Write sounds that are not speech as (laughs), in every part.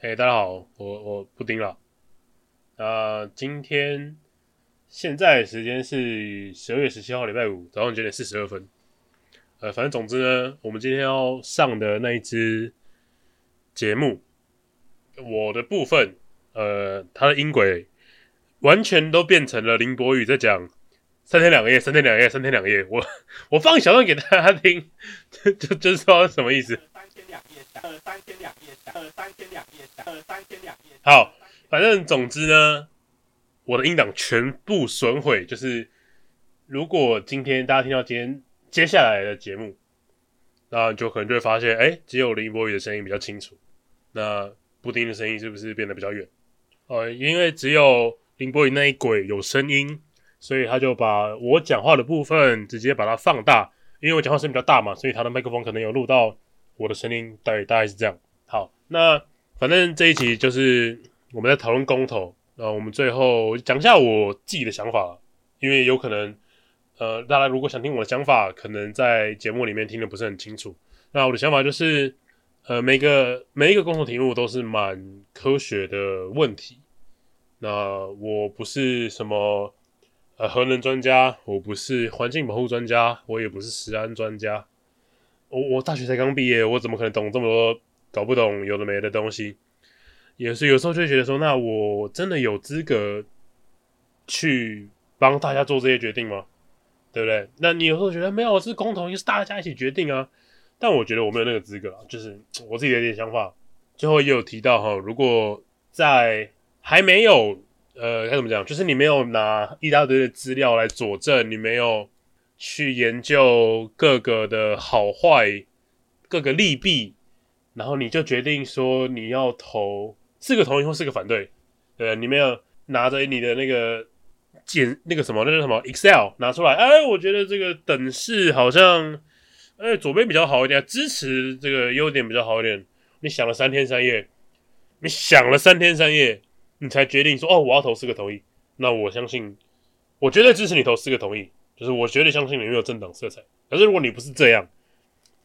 嘿大家好，我我布丁了。呃，今天现在时间是十二月十七号礼拜五早上九点四十二分。呃，反正总之呢，我们今天要上的那一支节目，我的部分，呃，它的音轨完全都变成了林博宇在讲三天两夜，三天两夜，三天两夜。我 (laughs) 我放小段给大家听，(laughs) 就就就是说什么意思？呃，三天两夜，呃，三天两夜，呃，三天两夜。好，反正总之呢，我的音档全部损毁，就是如果今天大家听到今天。接下来的节目，那就可能就会发现，哎、只有林博宇的声音比较清楚，那布丁的声音是不是变得比较远？呃，因为只有林博宇那一轨有声音，所以他就把我讲话的部分直接把它放大，因为我讲话声比较大嘛，所以他的麦克风可能有录到我的声音，大概大概是这样。好，那反正这一集就是我们在讨论公投，那我们最后讲一下我自己的想法，因为有可能。呃，大家如果想听我的想法，可能在节目里面听得不是很清楚。那我的想法就是，呃，每个每一个公投题目都是蛮科学的问题。那我不是什么呃核能专家，我不是环境保护专家，我也不是食安专家。我我大学才刚毕业，我怎么可能懂这么多搞不懂有的没的东西？也是有时候就会觉得说，那我真的有资格去帮大家做这些决定吗？对不对？那你有时候觉得没有，是公投，是大家一起决定啊。但我觉得我没有那个资格，就是我自己的一点想法。最后也有提到哈，如果在还没有呃该怎么讲，就是你没有拿一大堆的资料来佐证，你没有去研究各个的好坏、各个利弊，然后你就决定说你要投四个同意或四个反对，对，你没有拿着你的那个。简那个什么，那个什么 Excel 拿出来，哎，我觉得这个等式好像，哎，左边比较好一点，支持这个优点比较好一点。你想了三天三夜，你想了三天三夜，你才决定说，哦，我要投四个同意。那我相信，我绝对支持你投四个同意，就是我绝对相信你没有政党色彩。可是如果你不是这样，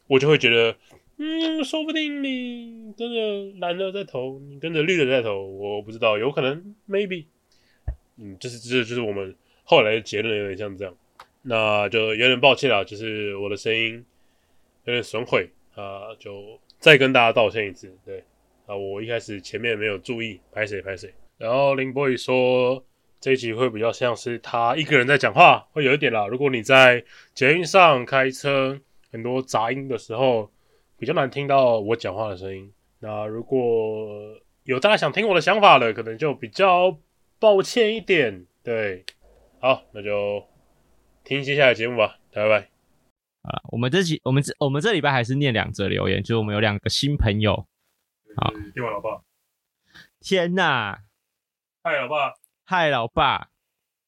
我就会觉得，嗯，说不定你跟着蓝的在投，你跟着绿的在投，我不知道，有可能，maybe。嗯，就是这就是我们后来的结论有点像这样，那就有点抱歉啦，就是我的声音有点损毁啊，就再跟大家道歉一次。对啊，我一开始前面没有注意，拍谁拍谁。然后林博宇说这一集会比较像是他一个人在讲话，会有一点啦。如果你在捷运上开车，很多杂音的时候，比较难听到我讲话的声音。那如果有大家想听我的想法的，可能就比较。抱歉一点，对，好，那就听接下来节目吧，拜拜。啊，我们这集，我们这我们这礼拜还是念两则留言，就是我们有两个新朋友。好，电话老爸。天哪！嗨，老爸。嗨，老爸。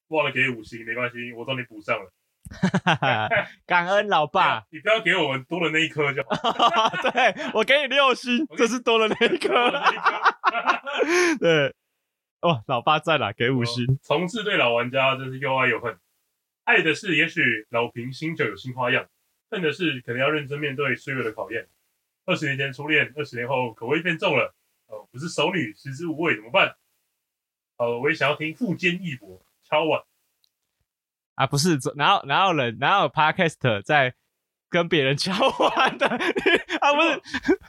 忘了给五星，没关系，我帮你补上了。(laughs) 感恩老爸。你不要给我们多了那一颗就好。(laughs) 对，我给你六星，(laughs) 这是多了那一颗。对。哦，老爸在了，给五星。从事对老玩家真是又爱又恨。爱的是也许老瓶新酒有新花样，恨的是可能要认真面对岁月的考验。二十年前初恋，二十年后口味变重了。哦，不是熟女，食之无味怎么办？哦，我也想要听富坚义博敲碗。啊，不是，哪有哪有人哪有 Podcast 在？跟别人敲碗的？(laughs) 啊，不是，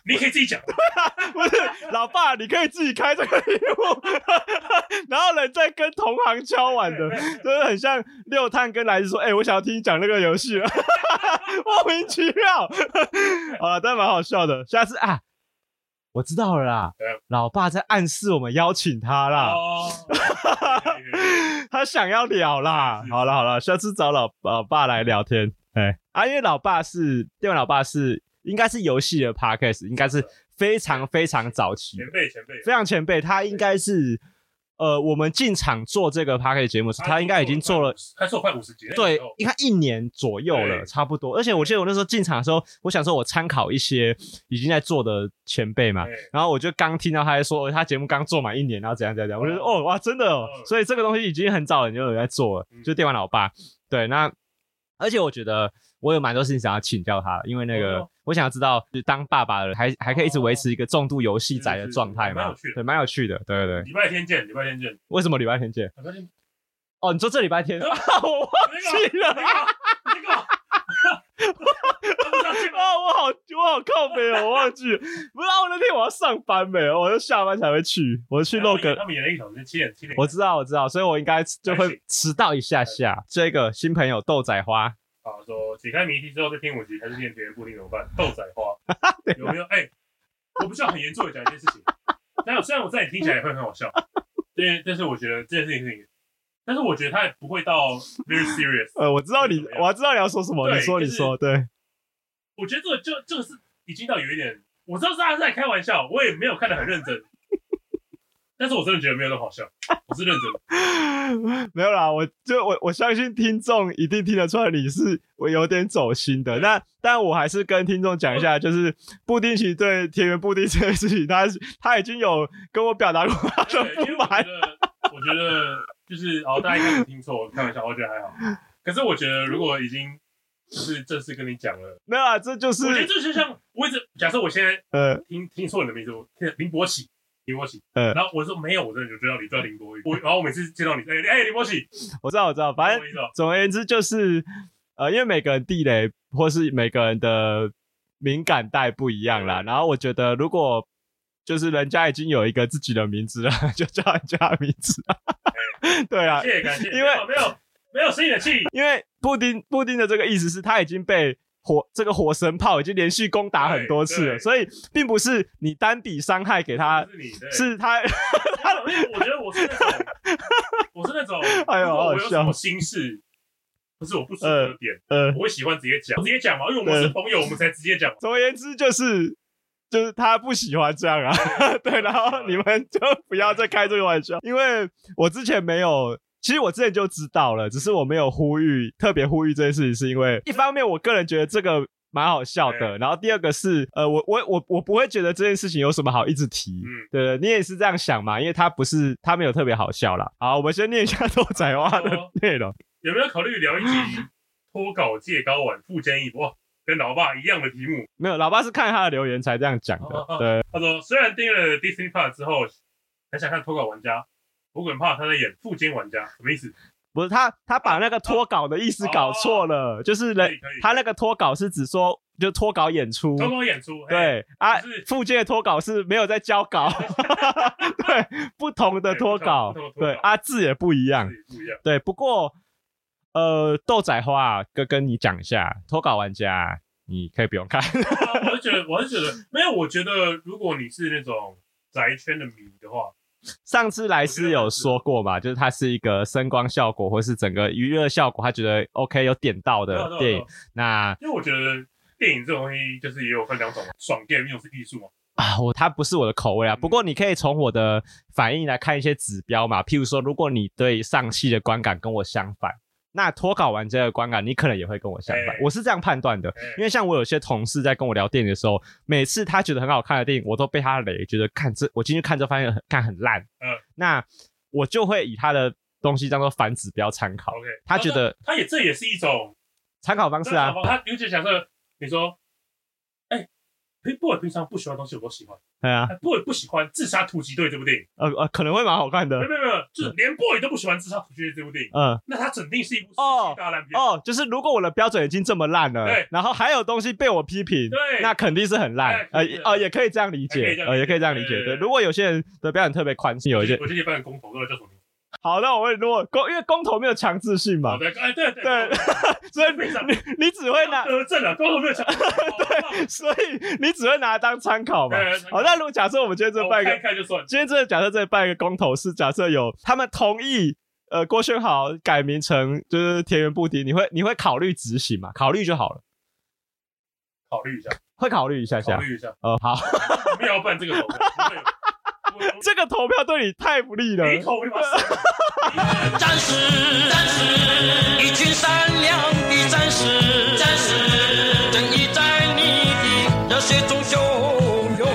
你可以自己讲，(laughs) 不是，老爸，你可以自己开这个礼物，(laughs) 然后人在跟同行敲碗的，就是很像六探跟来自说，哎、欸，我想要听你讲那个游戏，莫名其妙，好了，但蛮好笑的，下次啊，我知道了啦，老爸在暗示我们邀请他啦，(laughs) 他想要聊啦，好了好了，下次找老老爸来聊天。哎，啊，因为老爸是，电玩老爸是，应该是游戏的 podcast，应该是非常非常早期，前辈前辈，非常前辈，他应该是，呃，我们进场做这个 podcast 节目时，他应该已经做了，他做快五十集，对，应该一年左右了，差不多。而且我记得我那时候进场的时候，我想说我参考一些已经在做的前辈嘛，然后我就刚听到他在说他节目刚做满一年，然后怎样怎样怎样，我就说哦哇，真的哦，所以这个东西已经很早就有人在做了，就电玩老爸，对，那。而且我觉得我有蛮多事情想要请教他，因为那个我想要知道，就是当爸爸的人还还可以一直维持一个重度游戏宅的状态吗？对，蛮有趣的。对对对。礼拜天见，礼拜天见。为什么礼拜天见？礼拜天。哦，你说这礼拜天？(laughs) 我忘记了。那个。啊，(laughs) 我好我好靠北哦，我忘记了。不是啊，我那天我要上班没，我就下班才会去。我去录个。他们演了一场是七点七点。我知道我知道，所以我应该就会迟到一下下。这个新朋友豆仔花。好，说解开谜题之后再听五集，还是念别人固定怎么办？豆仔花 (laughs) 有没有？哎、欸，我不需要很严肃的讲一件事情。但有虽然我在你听起来也会很好笑，对，但是我觉得这件事情是。但是我觉得他也不会到 very serious。呃，我知道你，我知道你要说什么。你说，你说，对。我觉得这个就这个是已经到有一点，我知道是他是在开玩笑，我也没有看得很认真。但是我真的觉得没有那么好笑，我是认真的。(laughs) 没有啦，我就我我相信听众一定听得出来你是我有点走心的。那但我还是跟听众讲一下，就是布丁其实对田园布丁这件事情，他他已经有跟我表达过他的不满。我觉得。就是哦，大家应该没听错，我开玩笑，我觉得还好。可是我觉得，如果已经就是正式跟你讲了，没有啊，这就是我觉得这就像我一直假设我现在呃听听错你的名字，我林博喜，林博喜，呃，然后我说没有，我真的就知道你叫林博宇，我然后我每次见到你，哎哎林博喜，我知道我知道，反正总而言之就是呃，因为每个人地雷或是每个人的敏感带不一样啦，然后我觉得如果就是人家已经有一个自己的名字了，(laughs) 就叫人家的名字。对。啊，谢谢感谢，因为没有没有生你的气，因为布丁布丁的这个意思是他已经被火这个火神炮已经连续攻打很多次了，所以并不是你单笔伤害给他，是他，他，我觉得我是那种，我是那种，(laughs) 哎呦，我有什么心事，不是我不舒服的点，呃，我会喜欢直接讲，直接讲嘛，因为我们是朋友，我们才直接讲。总而言之，就是就是他不喜欢这样啊，对，(laughs) 然后你们就不要再开这个玩笑，因为我之前没有。其实我之前就知道了，只是我没有呼吁，特别呼吁这件事情，是因为一方面我个人觉得这个蛮好笑的，然后第二个是，呃，我我我我不会觉得这件事情有什么好一直提，嗯，对，你也是这样想嘛？因为他不是，他没有特别好笑啦。好，我们先念一下 (laughs) 豆仔花的内容，有没有考虑聊一集脱稿借高丸富坚义博？跟老爸一样的题目？没有，老爸是看他的留言才这样讲的。哦、对，他说虽然订了 Disney Plus 之后，很想看脱稿玩家。我很怕他在演富坚玩家，什么意思？不是他，他把那个脱稿的意思搞错了，就是人他那个脱稿是指说就脱稿演出，脱稿演出，对啊，附件的脱稿是没有在交稿，(laughs) 对，不同的脱稿，对啊，字也不一样，不一样，对，不过呃，豆仔花哥跟你讲一下，脱稿玩家你可以不用看，(laughs) 我是觉得，我是觉得没有，我觉得如果你是那种宅圈的迷的话。上次莱斯有说过嘛，就是它是一个声光效果或是整个娱乐效果，他觉得 OK 有点到的电影。那因为我觉得电影这种东西就是也有分两种，爽电影又是艺术嘛。啊，我它不是我的口味啊。不过你可以从我的反应来看一些指标嘛，譬如说，如果你对上戏的观感跟我相反。那脱稿完这个观感，你可能也会跟我相反。欸、我是这样判断的，欸、因为像我有些同事在跟我聊电影的时候，每次他觉得很好看的电影，我都被他雷，觉得看这我进去看之后发现很看很烂。嗯，那我就会以他的东西当做反指标参考。OK，他觉得他也这也是一种参考方式啊。他尤其假设你说。哎不我平常不喜欢的东西我都喜欢。对啊，不会不喜欢《自杀突击队》这部电影。呃呃，可能会蛮好看的。没有没有没有，就是连 boy 都不喜欢《自杀突击队》这部电影。嗯，那他肯定是一部大烂片。哦，就是如果我的标准已经这么烂了，对，然后还有东西被我批评，对，那肯定是很烂。呃哦，也可以这样理解，呃，也可以这样理解。对，如果有些人的标准特别宽心，有一些，我这一般的公投都叫什么？好，那我问，如果公，因为公投没有强制性嘛，对，哎，对对对，(laughs) 所以你你只会拿得证了，公投没有强制，(laughs) 对，所以你只会拿来当参考嘛。好，那如果假设我们今天这办一个，今天这假设这办一个公投是假设有他们同意，呃，郭轩豪改名成就是田园布丁，你会你会考虑执行嘛？考虑就好了，考虑一下，会考虑一下下，考虑一下，呃，好，(laughs) 不要办这个投票。这个投票对你太不利了。没投没战士，战士，一群善良的战士，战士，正义在你的热血中汹涌。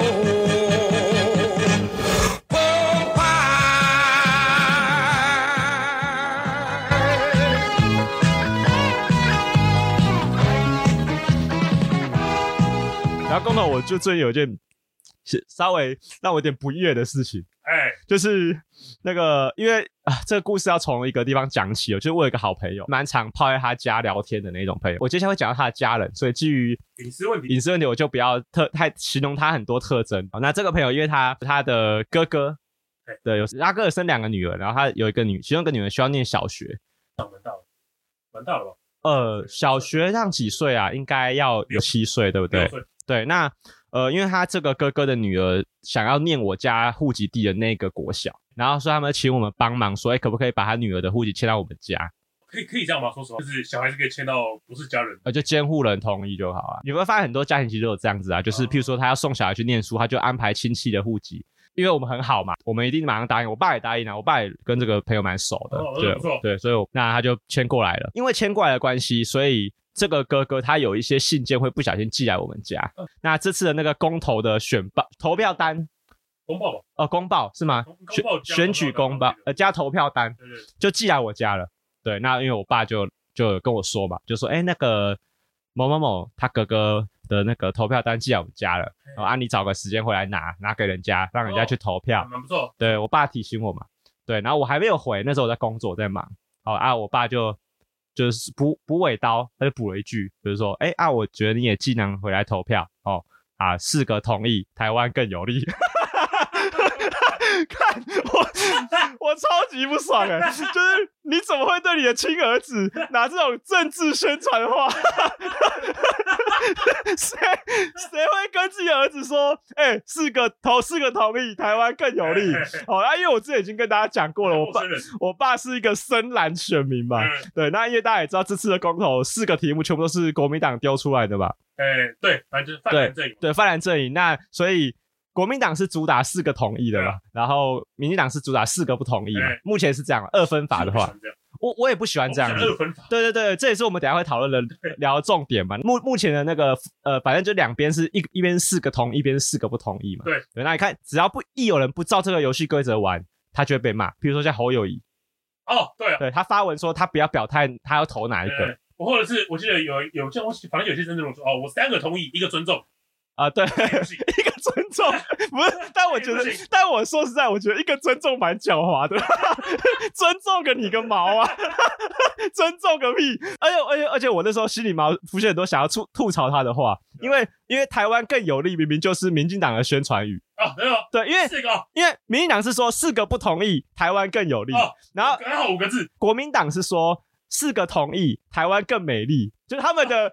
到公投，我就最近有一件是稍微让我有点不悦的事情。哎，就是那个，因为啊，这个故事要从一个地方讲起哦。就是我有一个好朋友，蛮常泡在他家聊天的那种朋友。我接下来会讲到他的家人，所以基于隐私问题，隐私问题我就不要特太形容他很多特征。那这个朋友，因为他他的哥哥，对，有他哥哥生两个女儿，然后他有一个女，其中一个女儿需要念小学，蛮大了，蛮大了吧？呃，小学上几岁啊？应该要有七岁，对不对？对，那。呃，因为他这个哥哥的女儿想要念我家户籍地的那个国小，然后说他们请我们帮忙，说哎，可不可以把他女儿的户籍迁到我们家？可以可以这样吗？说实话，就是小孩子可以迁到不是家人，呃，就监护人同意就好啊。你会发现很多家庭其实都有这样子啊，就是譬如说他要送小孩去念书，他就安排亲戚的户籍，因为我们很好嘛，我们一定马上答应。我爸也答应了，我爸也跟这个朋友蛮熟的，哦、对，对，所以那他就迁过来了。因为迁过来的关系，所以。这个哥哥他有一些信件会不小心寄来我们家。嗯、那这次的那个公投的选报投票单，公报吧？哦，公报是吗？选选举公报呃加投票单，对对对，就寄来我家了。对，那因为我爸就就跟我说嘛，就说哎那个某某某他哥哥的那个投票单寄来我们家了，啊你找个时间回来拿拿给人家，让人家去投票。蛮、哦、不错。对我爸提醒我嘛，对，然后我还没有回，那时候我在工作我在忙。好啊，我爸就。就是补补尾刀，他就补了一句，就是说，哎、欸、啊，我觉得你也尽量回来投票哦，啊，四个同意，台湾更有利。(laughs) 看我，我超级不爽哎、欸！就是你怎么会对你的亲儿子拿这种政治宣传的话？(laughs) 谁谁会跟自己的儿子说？哎、欸，四个投四个同意，台湾更有利。好、(laughs) 哦，那因为我之前已经跟大家讲过了，我爸我爸是一个深蓝选民嘛。对，那因为大家也知道，这次的公投四个题目全部都是国民党丢出来的吧？哎、欸，对，反正泛蓝阵营，对，泛蓝阵营。那所以。国民党是主打四个同意的嘛，啊、然后民进党是主打四个不同意嘛。欸、目前是这样，二分法的话，我我也不喜欢这样子。对对对，这也是我们等下会讨论的聊的重点嘛。目目前的那个呃，反正就两边是一一边四个同意，一边是四个不同意嘛。对对，那你看，只要不一有人不照这个游戏规则玩，他就会被骂。比如说像侯友谊，哦，对、啊，对他发文说他不要表态，他要投哪一个？我或者是我记得有有像我反正有些真正说哦，我三个同意，一个尊重。啊，对，(laughs) 一个尊重不是，但我觉得，但我说实在，我觉得一个尊重蛮狡猾的，(laughs) 尊重个你个毛啊，(laughs) 尊重个屁！而且而且而且，我那时候心里毛浮现很多想要吐吐槽他的话，因为因为台湾更有利，明明就是民进党的宣传语啊，没有，对，因为四个，因为民进党是说四个不同意，台湾更有利，然后刚好五个字，国民党是说四个同意，台湾更美丽，就是他们的。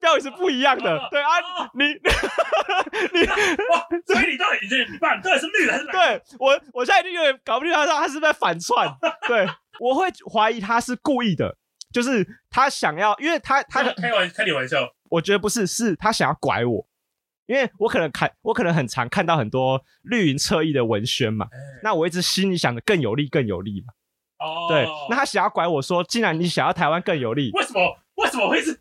标语是不一样的，对啊，你你哇，所以你到底你你爸你到底是绿的还是蓝？对我，我现在已经有点搞不清他他是在反串，对，我会怀疑他是故意的，就是他想要，因为他他开玩开你玩笑，我觉得不是，是他想要拐我，因为我可能看我可能很常看到很多绿营侧翼的文宣嘛，那我一直心里想着更有利更有利嘛，哦，对，那他想要拐我说，既然你想要台湾更有利，为什么为什么会是？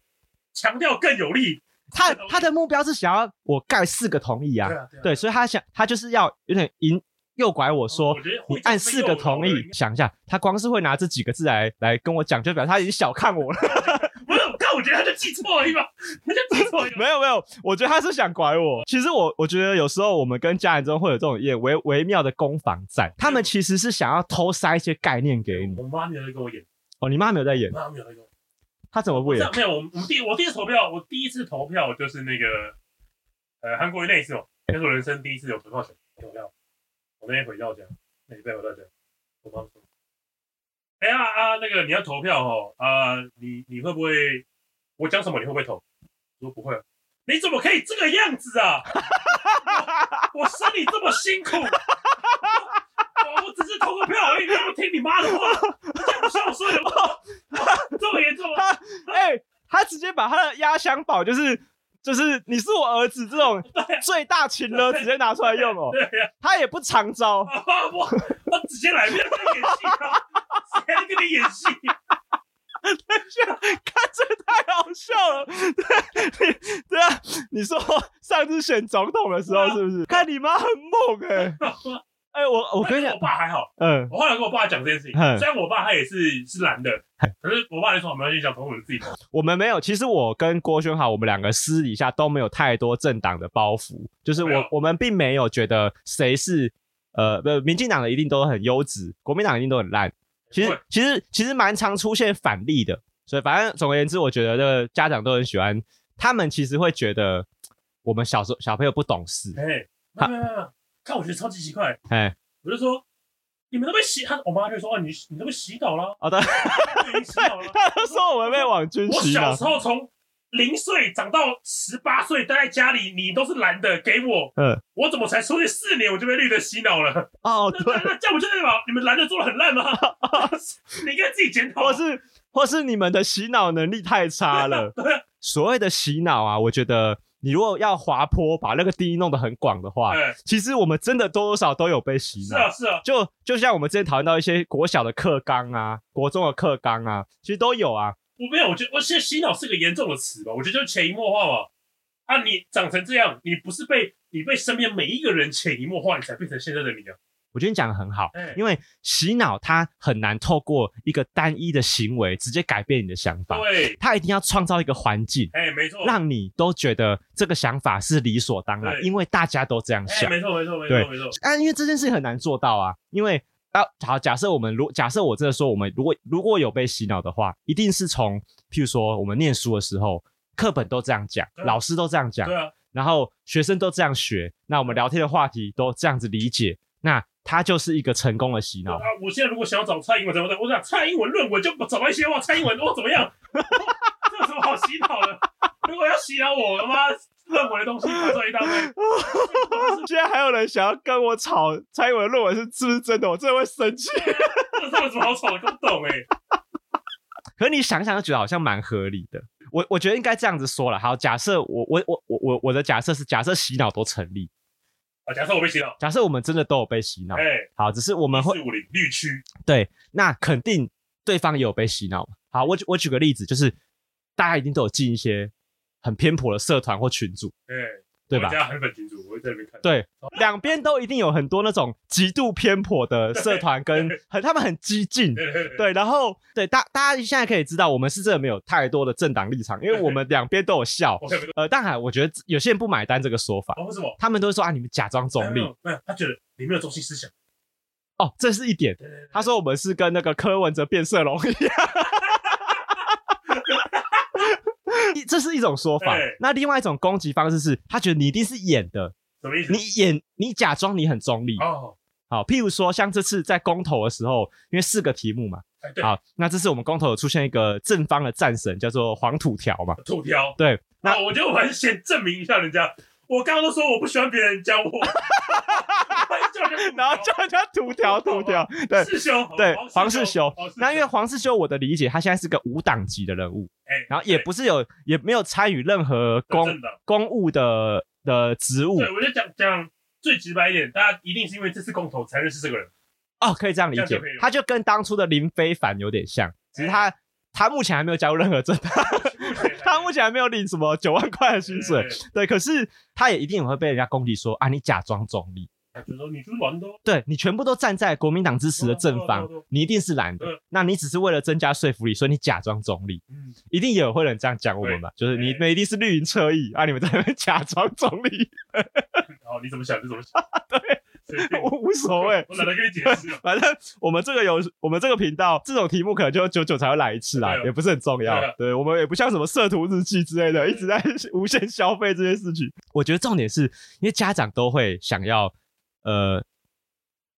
强调更有力，他他的目标是想要我盖四个同意啊，对，啊对，啊对，所以他想他就是要有点引诱拐我说，哦、我你按四个同意，想一下，他光是会拿这几个字来来跟我讲，就表示他已经小看我了。(laughs) 不是，但我觉得他就记错了一把，他就记错了。没有没有，我觉得他是想拐我。其实我我觉得有时候我们跟家人中会有这种也微微妙的攻防战，他们其实是想要偷塞一些概念给你。我妈没有在跟我演，哦，你妈没有在演，妈没有在跟我。他怎么不演？没有，我我第我第一次投票，我第一次投票就是那个呃韩国瑜那一次哦，那是我人生第一次有投票权投票。我那天回到家，那礼拜回到家，我妈说：“哎呀啊，那个你要投票哦啊，你你会不会？我讲什么你会不会投？”我说：“不会。”你怎么可以这个样子啊？(laughs) 我我生你这么辛苦。我只是投个票而已，你不听你妈的话，这不孝顺吗？(laughs) 这么严重吗？哎、欸，他直接把他的压箱宝，就是就是你是我儿子这种 (laughs) 最大情了，直接拿出来用哦。对呀，他也不常招。(laughs) 我我直接来，不要跟你演戏啊！谁还跟你演戏？等一下，看这太好笑了。对，对啊，你说上次选总统的时候是不是？看你妈很猛哎、欸。哎、欸，我我跟你讲，我爸还好，嗯，我后来跟我爸讲这件事情，嗯虽然我爸他也是是男的，可是我爸就说没关系，讲从我们自己投。我们没有，其实我跟郭轩豪，我们两个私底下都没有太多政党的包袱，就是我我们并没有觉得谁是呃不，民进党的一定都很优质，国民党一定都很烂。其实其实其实蛮常出现反例的，所以反正总而言之，我觉得这个家长都很喜欢，他们其实会觉得我们小时候小朋友不懂事。哎，没有没有没有，看我觉得超级奇怪，哎，我就说你们都被洗，他我妈就说啊，你你都被洗脑了。好的，(laughs) 他都说我们被网军洗脑。我小时候从零岁长到十八岁待在家里，你都是蓝的给我，嗯，我怎么才出去四年我就被绿的洗脑了？(laughs) 哦，对，那这样不就代表你们蓝的做的很烂吗？(laughs) 你应该自己检讨，或是或是你们的洗脑能力太差了。对啊，所谓的洗脑啊，我觉得你如果要滑坡，把那个地弄得很广的话，其实我们真的多多少少都有被洗脑。是啊，是啊，就就像我们之前讨论到一些国小的课纲啊，国中的课纲啊，其实都有啊。我没有，我觉得我现在洗脑是个严重的词吧，我觉得就是潜移默化嘛。啊，你长成这样，你不是被你被身边每一个人潜移默化，你才变成现在的你啊。我觉得你讲的很好，因为洗脑它很难透过一个单一的行为直接改变你的想法，对，它一定要创造一个环境，哎，没错，让你都觉得这个想法是理所当然，因为大家都这样想，没错，没错，没错，没错。啊，因为这件事很难做到啊，因为。啊，好，假设我们如假设我真的说，我们如果如果有被洗脑的话，一定是从譬如说我们念书的时候，课本都这样讲，对老师都这样讲，对啊，然后学生都这样学，那我们聊天的话题都这样子理解，那他就是一个成功的洗脑。啊，我现在如果想要找蔡英文怎么的，我想蔡英文论文就找到一些话，蔡英文哦怎么样？(laughs) 这有什么好洗脑的？如果要洗脑我，他妈。论文的东西一大堆，(laughs) 现在还有人想要跟我吵蔡英文论文是是不是真的？我真的会生气。(laughs) 这是有什么好吵的？不懂哎。可是你想想，就觉得好像蛮合理的。我我觉得应该这样子说了。好，假设我我我我我我的假设是假设洗脑都成立啊。假设我被洗脑，假设我们真的都有被洗脑。哎，好，只是我们会四五零绿区。对，那肯定对方也有被洗脑。好，我我举个例子，就是大家一定都有进一些。很偏颇的社团或群组，对对吧？我家韩粉群组，我会在那边看。对，两边都一定有很多那种极度偏颇的社团，(laughs) 跟很他们很激进。对，然后对大大家现在可以知道，我们是真的没有太多的政党立场，因为我们 (laughs) 两边都有笑。呃，当然，我觉得有些人不买单这个说法。为什么？他们都会说啊，你们假装中立。没有，他觉得你没有中心思想。哦，这是一点。他说我们是跟那个柯文哲变色龙一样。这是一种说法，那另外一种攻击方式是，他觉得你一定是演的，什么意思？你演，你假装你很中立哦。好，譬如说，像这次在公投的时候，因为四个题目嘛，好，那这次我们公投有出现一个正方的战神，叫做黄土条嘛。土条。对，那我觉得我还是先证明一下人家。我刚刚都说我不喜欢别人教我，(laughs) 然后叫人家土条 (laughs) 土条，对，世修，对，黄世修。那因为黄世修，我的理解，他现在是个无党籍的人物，然后也不是有，也没有参与任何公公务的的职务。对，我就讲讲最直白一点，大家一定是因为这次公投才认识这个人。哦，可以这样理解，他就跟当初的林非凡有点像，只是他他目前还没有加入任何政党。他目前还没有领什么九万块的薪水，对，可是他也一定也会被人家攻击说啊，你假装中立，对，你全部都站在国民党支持的正方，你一定是蓝的，那你只是为了增加说服力，所以你假装中立，嗯，一定也有会有人这样讲我们吧，就是你们一定是绿营侧翼啊，你们在那边假装中立，(laughs) 哦，你怎么想就怎么想，(laughs) 对。我无所谓，我懒得跟你解释。反正我们这个有我们这个频道，这种题目可能就久久才会来一次啦，也不是很重要。对，我们也不像什么社图日记之类的，一直在 (laughs) 无限消费这些事情。我觉得重点是因为家长都会想要，呃，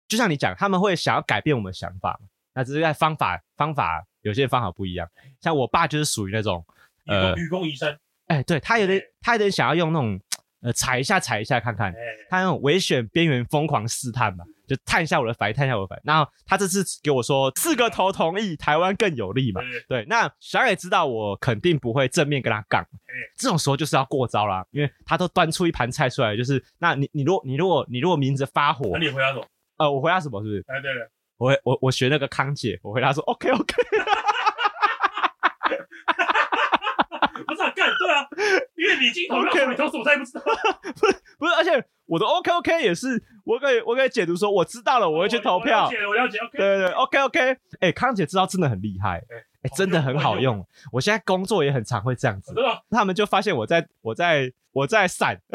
就像你讲，他们会想要改变我们的想法，那只是在方法方法有些方法不一样。像我爸就是属于那种，呃，愚公移山。哎，对他有点，他有点想要用那种。呃，踩一下，踩一下，看看他那种危险边缘疯狂试探嘛，就探一下我的反，探一下我的反。然后他这次给我说四个头同意，台湾更有利嘛。对，那小野知道我肯定不会正面跟他杠，这种时候就是要过招啦，因为他都端出一盘菜出来，就是那你你如果你如果你如果明着发火，那你回答什么？呃，我回答什么？是不是？哎，对了，我我我学那个康姐，我回答说 OK OK。(laughs) 不是啊，干对啊，因为你镜头让我投什么，他也不知道。(laughs) 不是不是，而且我的 OK OK 也是，我可以我可以解读说，我知道了，我会去投票。我了解，我了解。OK，对对对，OK OK。哎、欸，康姐知道真的很厉害，哎、欸，真的很好用。我现在工作也很常会这样子，他们就发现我在我在我在闪。(laughs)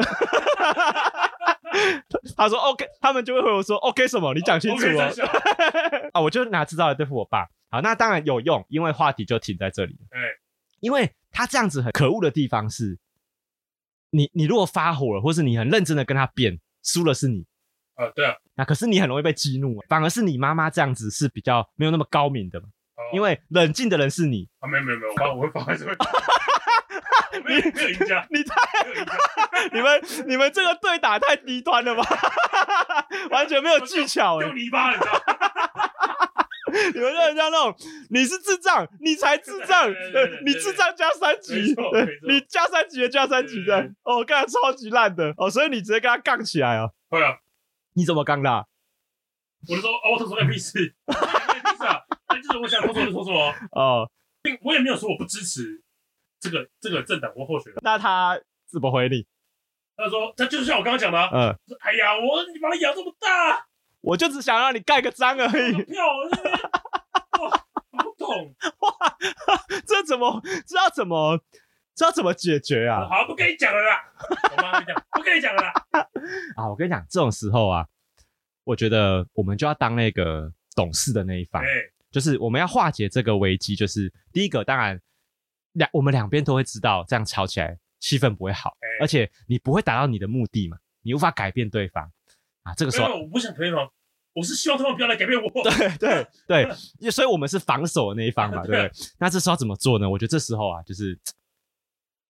他说 OK，他们就会回我说 OK 什么？你讲清楚哦。(laughs) 啊，我就拿知道来对付我爸。好，那当然有用，因为话题就停在这里。哎，因为他这样子很可恶的地方是，你你如果发火了，或是你很认真的跟他辩，输了是你。啊，对啊。那可是你很容易被激怒，反而是你妈妈这样子是比较没有那么高明的嘛。因为冷静的人是你。啊，没有没有没有，我我会发还是会。没有赢家，你太 (laughs) 你们你们这个对打太低端了吧？(laughs) 完全没有技巧哎，丢泥巴，你知道你们就像那种，你是智障，你才智障，你智障加三级，你加三级的加三级的，哦，刚才超级烂的哦，所以你直接跟他杠起来啊？会啊，你怎么杠的？我就说，哦，我说说 M P 四，M P 四啊，就是我想说说就说说哦，并我也没有说我不支持。这个这个政党或候选人，那他怎么回你？他说他就是像我刚刚讲的，嗯，哎呀，我你把他养这么大，我就只想让你盖个章而已。票，哇，不懂哇，这怎么知道怎么知道怎么解决啊？好，不跟你讲了啦，我妈跟你讲，(laughs) 不跟你讲了啦。啊，我跟你讲，这种时候啊，我觉得我们就要当那个懂事的那一方，就是我们要化解这个危机。就是第一个，当然。两我们两边都会知道，这样吵起来气氛不会好，欸、而且你不会达到你的目的嘛，你无法改变对方啊。这个时候我不想改变吗？我是希望他们不要来改变我。(laughs) 对对 (laughs) 对，所以我们是防守的那一方嘛，(laughs) 对不对？那这时候怎么做呢？我觉得这时候啊，就是，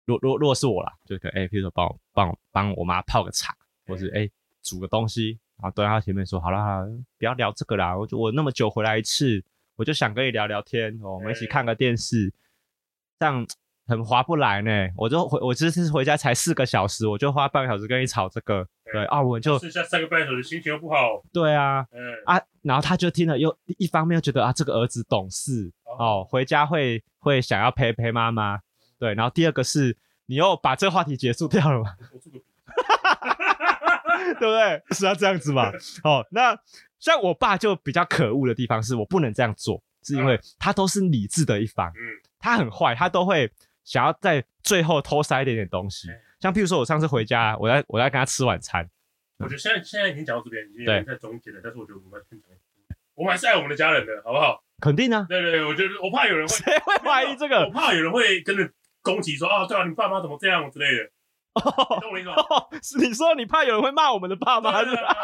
如如如果是我啦，就可以哎，比如说帮我帮我帮我妈泡个茶，或是哎、欸、煮个东西，然后蹲在她前面说，好了好了，不要聊这个啦，我就我那么久回来一次，我就想跟你聊聊天，哦，我们一起看个电视。欸这样很划不来呢，我就回，我这次回家才四个小时，我就花半个小时跟你吵这个，对，对啊，我就剩下三个半小时，心情又不好。对啊，嗯啊，然后他就听了，又一方面又觉得啊，这个儿子懂事哦，哦，回家会会想要陪陪妈妈，对，然后第二个是你又把这个话题结束掉了嘛，(laughs) 对不对？是要这样子嘛？哦，那像我爸就比较可恶的地方是我不能这样做，是因为他都是理智的一方，嗯。他很坏，他都会想要在最后偷塞一点点东西，像譬如说，我上次回家，我在我在跟他吃晚餐。我觉得现在现在已经讲到这边，已经在中间了，但是我觉得我们我们还是爱我们的家人的，好不好？肯定啊。对对对，我觉得我怕有人会 (laughs) 谁会怀疑这个？我怕有人会跟着攻击说啊，对啊，你爸妈怎么这样之类的。哦，懂我意思吗？是你说你怕有人会骂我们的爸妈是吧？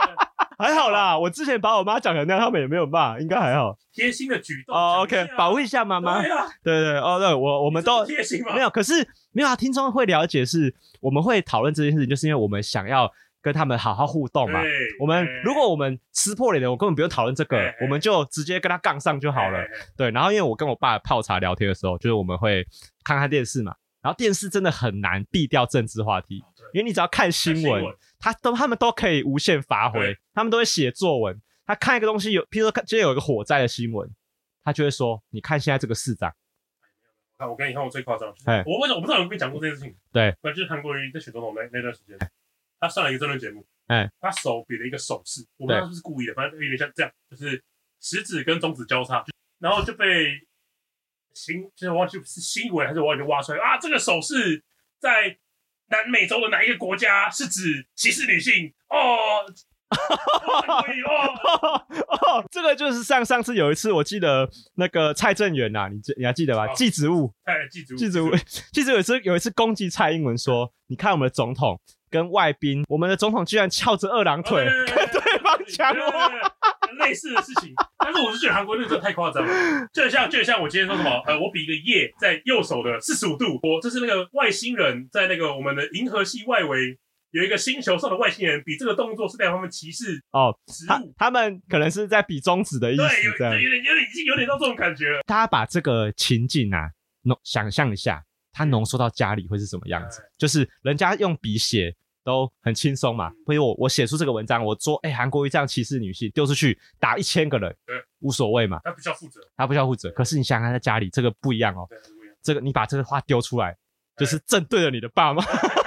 还好啦，我之前把我妈讲成那样，他们也没有骂，应该还好。贴心的举动哦，OK，保护一下妈妈。对啊，对对哦，对，我我们都贴心吗？没有，可是没有啊。听众会了解是，我们会讨论这件事情，就是因为我们想要跟他们好好互动嘛。我们如果我们撕破脸的，我根本不用讨论这个，我们就直接跟他杠上就好了。对，然后因为我跟我爸泡茶聊天的时候，就是我们会看看电视嘛，然后电视真的很难避掉政治话题，因为你只要看新闻。他都他们都可以无限发挥，他们都会写作文。他看一个东西有，譬如说看今天有一个火灾的新闻，他就会说：“你看现在这个市长。”看我跟你看，我最夸张。哎嘿，我为什么我不知道有没有讲过这件事情？对，那就是韩国瑜在选总统那那段时间，他上了一个政论节目，哎，他手比了一个手势，我不知道是不是故意的，反正有点像这样，就是食指跟中指交叉，然后就被新就是忘记是新闻还是网友就挖出来啊，这个手势在。南美洲的哪一个国家是指歧视女性？哦，(laughs) 哦，哦，这个就是上上次有一次，我记得那个蔡正元呐、啊，你你还记得吧？祭植物，哎，祭祖，祭植物，有一次有一次攻击蔡英文说，你看我们的总统跟外宾，我们的总统居然翘着二郎腿跟对方讲话。类似的事情，但是我是觉得韩国那个太夸张了，就像就像我今天说什么，呃，我比一个耶在右手的四十五度，我这是那个外星人在那个我们的银河系外围有一个星球上的外星人，比这个动作是代表他们歧视哦，他他们可能是在比中指的意思，对，有点有点有点已经有点到这种感觉了。他把这个情境啊浓想象一下，他浓缩到家里会是什么样子？就是人家用笔写。都很轻松嘛，所以我我写出这个文章，我说，哎、欸，韩国瑜这样歧视女性，丢出去打一千个人，对，无所谓嘛。他不需要负责，他不需要负责。可是你想想，在家里这个不一样哦。这个你把这个话丢出来，就是正对着你的爸妈，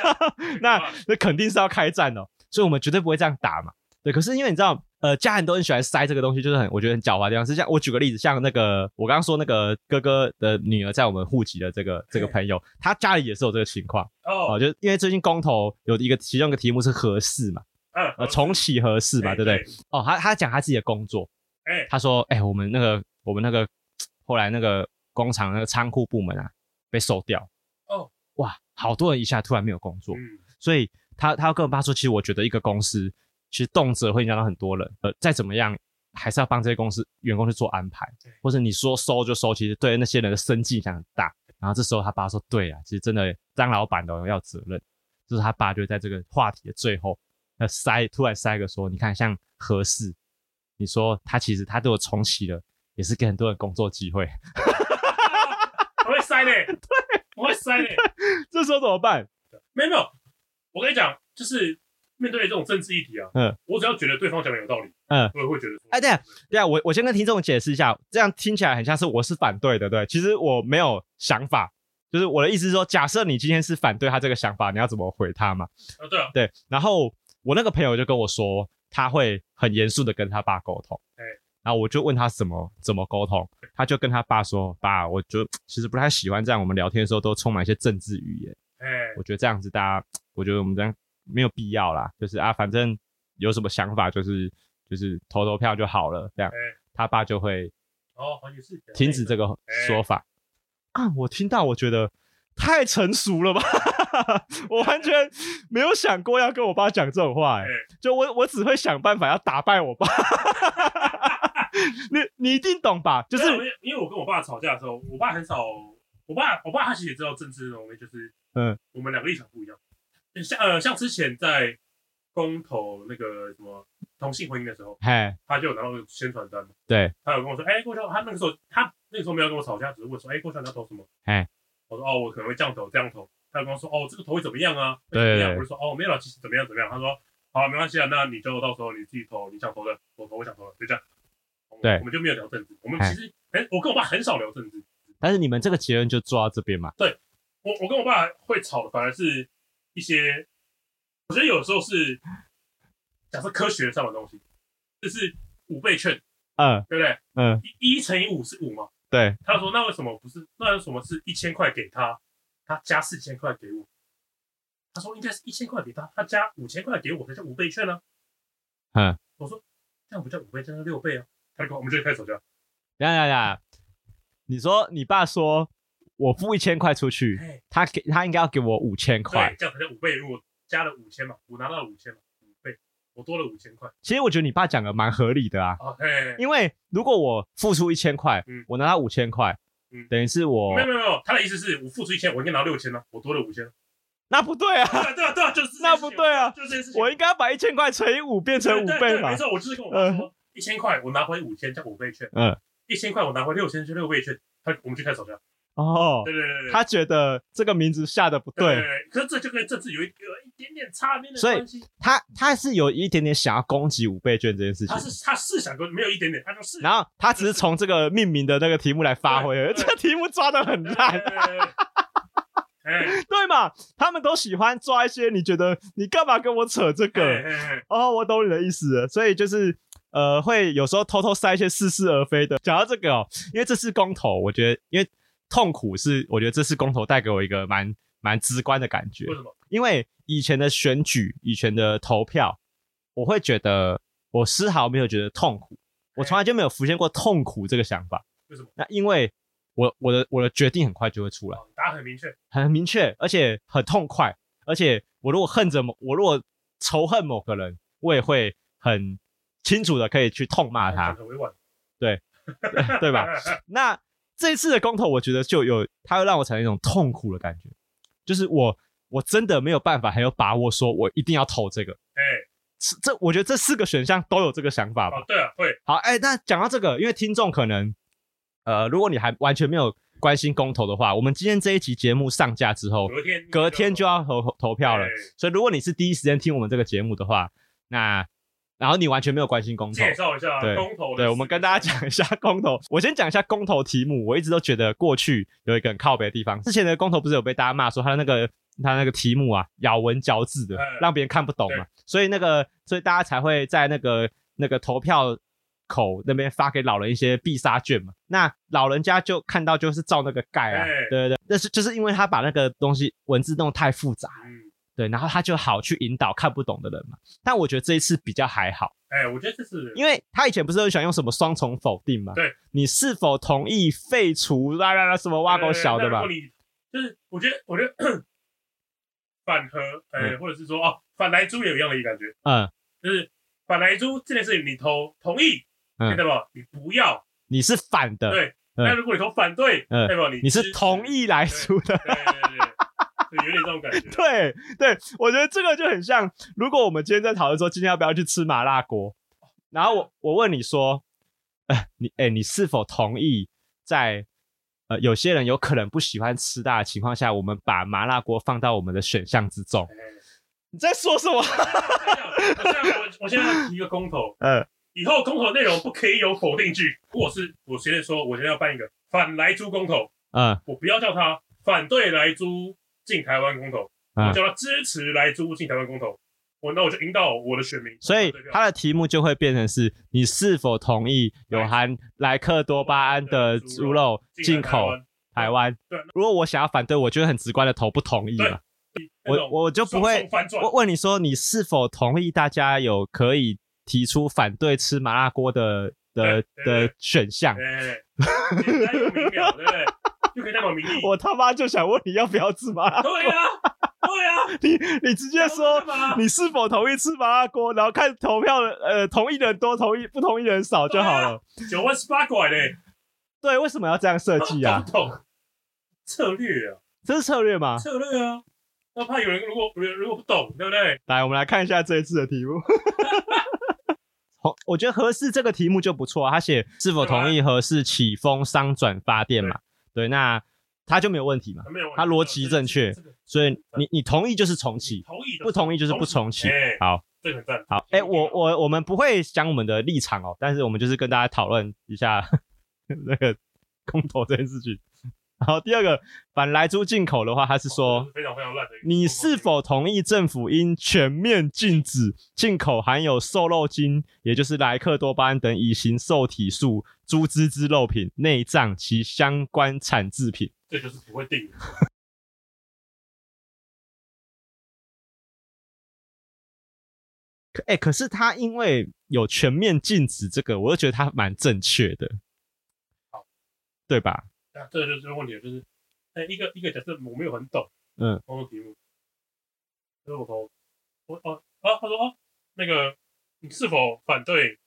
(laughs) 那那肯定是要开战哦。所以我们绝对不会这样打嘛。对，可是因为你知道，呃，家人都很喜欢塞这个东西，就是很我觉得很狡猾的地方。是像我举个例子，像那个我刚刚说那个哥哥的女儿在我们户籍的这个这个朋友，他家里也是有这个情况哦，就因为最近公投有一个其中一个题目是合适嘛，呃，重启合适嘛，对不对？哦，他他讲他自己的工作，哎，他说，哎，我们那个我们那个后来那个工厂那个仓库部门啊被收掉，哦，哇，好多人一下突然没有工作，所以他他要跟我爸说，其实我觉得一个公司。其实动辄会影响到很多人，呃，再怎么样还是要帮这些公司员工去做安排，或者你说收就收，其实对那些人的生计影响很大。然后这时候他爸说：“对啊，其实真的当老板的要责任。”就是他爸就在这个话题的最后，呃，塞突然塞个说：“你看，像何四，你说他其实他都有重启了，也是给很多人工作机会。(laughs) ”我会塞嘞，对，我会塞嘞。这时候怎么办？没有没有，我跟你讲，就是。面对这种政治议题啊，嗯，我只要觉得对方讲的有道理，嗯，我也会觉得，哎，对啊，对。啊，我我先跟听众解释一下，这样听起来很像是我是反对的，对，其实我没有想法，就是我的意思是说，假设你今天是反对他这个想法，你要怎么回他嘛？啊，对啊，对，然后我那个朋友就跟我说，他会很严肃的跟他爸沟通，哎，然后我就问他怎么怎么沟通，他就跟他爸说，爸，我就其实不太喜欢这样，我们聊天的时候都充满一些政治语言，哎，我觉得这样子大家，我觉得我们这样。没有必要啦，就是啊，反正有什么想法，就是就是投投票就好了，这样，欸、他爸就会哦，停止这个说法。啊，我听到，我觉得太成熟了吧，(laughs) 我完全没有想过要跟我爸讲这种话，欸，哎，就我我只会想办法要打败我爸，(laughs) 你你一定懂吧？就是因为我跟我爸吵架的时候，我爸很少，我爸我爸他其实也知道政治这种东西，就是嗯，我们两个立场不一样。像呃，像之前在公投那个什么同性婚姻的时候，嘿，他就有拿到宣传单，对，他有跟我说，哎、欸，郭乔，他那个时候他那个时候没有跟我吵架，只是问说，哎、欸，郭乔你要投什么？哎，我说哦，我可能会这样投，这样投。他就跟我说，哦，这个投会怎么样啊？怎么样？我就说，哦，没有了，其实怎么样怎么样？他说，好了，没关系啊，那你就到时候你自己投你想投的，我投我想投的，就这样。对，我们就没有聊政治。我们其实，哎、欸，我跟我爸很少聊政治，但是你们这个结论就做到这边嘛？对，我我跟我爸会吵的，反而是一些。我觉得有时候是假设科学上的东西，就是五倍券，嗯，对不对？嗯，一乘以五是五嘛？对。他说：“那为什么不是？那为什么是一千块给他，他加四千块给我？”他说：“应该是一千块给他，他加五千块给我，才叫五倍券呢。”嗯，我说：“这样不叫五倍，这是六倍啊！”他说：“我们就开始吵架。”呀呀呀！你说你爸说我付一千块出去，他给他应该要给我五千块，这样才叫五倍。如果加了五千嘛，我拿到了五千嘛，五倍，我多了五千块。其实我觉得你爸讲的蛮合理的啊。因为如果我付出一千块，嗯，我拿到五千块，嗯，等于是我没有没有没有，他的意思是我付出一千，我应该拿六千呢，我多了五千。那不对啊。对对对，就是那不对啊，就是我应该把一千块乘以五变成五倍嘛。没错，我就是跟我爸说，一千块我拿回五千叫五倍券，嗯，一千块我拿回六千就六倍券，他我们就开始吵架。哦，对对对对，他觉得这个名字下的不对，可是这就跟这次有一有一点点差别的关系。所以他他是有一点点想要攻击五倍券这件事情。他是他是想攻，没有一点点，他就是。然后他只是从这个命名的那个题目来发挥，对对对，这个题目抓的很烂。(laughs) 对嘛？他们都喜欢抓一些你觉得你干嘛跟我扯这个？哦，我懂你的意思了。所以就是呃，会有时候偷偷塞一些似是而非的。讲到这个哦，因为这次公投，我觉得因为。痛苦是，我觉得这次公投带给我一个蛮蛮直观的感觉。为什么？因为以前的选举、以前的投票，我会觉得我丝毫没有觉得痛苦，我从来就没有浮现过痛苦这个想法。为什么？那因为我我的我的决定很快就会出来，答案很明确，很明确，而且很痛快。而且我如果恨着某，我如果仇恨某个人，我也会很清楚的可以去痛骂他。很委婉。对，(laughs) 对吧？那。(laughs) 这一次的公投，我觉得就有，它会让我产生一种痛苦的感觉，就是我我真的没有办法很有把握说，我一定要投这个。哎、欸，这我觉得这四个选项都有这个想法吧？哦、对啊，会。好，哎、欸，那讲到这个，因为听众可能，呃，如果你还完全没有关心公投的话，我们今天这一集节目上架之后，隔天隔天就要投投票了。欸、所以如果你是第一时间听我们这个节目的话，那。然后你完全没有关心公投，介绍一下公投。对，我们跟大家讲一下公投。(laughs) 我先讲一下公投题目。我一直都觉得过去有一个很靠北的地方。之前的公投不是有被大家骂说他的那个他那个题目啊，咬文嚼字的，让别人看不懂嘛，所以那个，所以大家才会在那个那个投票口那边发给老人一些必杀券嘛。那老人家就看到就是照那个盖啊，对对对，那是就是因为他把那个东西文字弄太复杂，对，然后他就好去引导看不懂的人嘛。但我觉得这一次比较还好，哎，我觉得这是因为他以前不是很喜欢用什么双重否定嘛？对，你是否同意废除啦啦啦什么挖狗小的吧？就是我觉得，我觉得。反核，呃、欸，或者是说，哦，反来猪也有一样的一个感觉，嗯，就是反来猪这件事情，你投同意，嗯，对吧？你不要，你是反的，对。那、嗯、如果你投反对，嗯，对吧？你你是同意来猪的，对对对，对，有点这种感觉。(laughs) 对对，我觉得这个就很像，如果我们今天在讨论说今天要不要去吃麻辣锅，然后我我问你说，哎、呃，你哎、欸，你是否同意在？呃，有些人有可能不喜欢吃辣的情况下，我们把麻辣锅放到我们的选项之中。你在说什么？(laughs) 我现在我我现在要提一个公投，(laughs) 嗯，以后公投内容不可以有否定句。或是我现在说，我现在要办一个反来猪公投，嗯，我不要叫他反对来猪进台湾公投，嗯，我叫他支持来租进台湾公投。我那我就引导我的选民，所以他的题目就会变成是：你是否同意有含莱克多巴胺的猪肉进口台湾？对，如果我想要反对，我就会很直观的投不同意嘛。我我就不会我问你说，你是否同意大家有可以提出反对吃麻辣锅的的的选项？对对对，就可以代表民意。我他妈就想问你要不要吃麻辣锅？对呀。对啊，(laughs) 你你直接说你是否同意吃麻辣锅，然后看投票的呃同意的人多，同意不同意的人少就好了。九万十八块嘞，对，为什么要这样设计啊？(laughs) 策略啊，这是策略吗？策略啊，要怕有人如果如果不懂，对不对？来，我们来看一下这一次的题目。(laughs) 好，我觉得合适这个题目就不错啊，他写是否同意合适启封商转发电嘛？对，那。他就没有问题嘛？他逻辑正确，所以你你同意就是重启，不同意就是不重启。好，这个很赞。好，哎，我我我们不会讲我们的立场哦，但是我们就是跟大家讨论一下 (laughs) 那个公投这件事情。好，第二个反莱猪进口的话，他是说非常非常烂的。你是否同意政府应全面禁止进口含有瘦肉精，也就是莱克多巴胺等乙型受体素猪只之肉品、内脏及相关产制品？这就是不会定的。可 (laughs) 哎，可是他因为有全面禁止这个，我就觉得他蛮正确的。好，对吧？那这就是问题了，就是哎，一个一个假设我没有很懂，嗯，公共题目，所以我投我哦啊，他说哦，那个你是否反对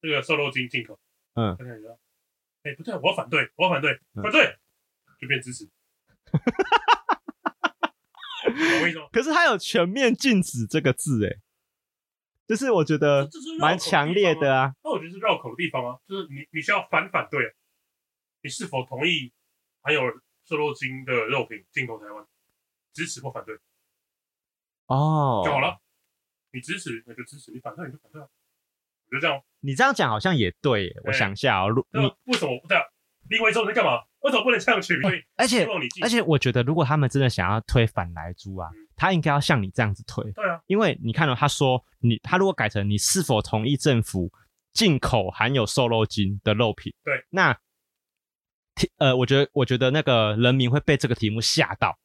这个瘦肉精进口？嗯，哎，不对，我要反对，我要反对，反对。就变支持，(laughs) 可是他有全面禁止这个字，诶，就是我觉得蛮强烈的啊。那我觉得是绕口的地方啊，就是你你需要反反对，你是否同意含有瘦肉精的肉品进口台湾？支持或反对？哦，就好了。你支持那就支持，你反对你就反对啊。我就这样。你这样讲好像也对，我想一下哦。你为什么不这样？立委之后在干嘛？为什么不能这样去？而且而且，我觉得如果他们真的想要推反来猪啊，嗯、他应该要像你这样子推。对啊，因为你看到他说你，他如果改成你是否同意政府进口含有瘦肉精的肉品？对，那呃，我觉得我觉得那个人民会被这个题目吓到，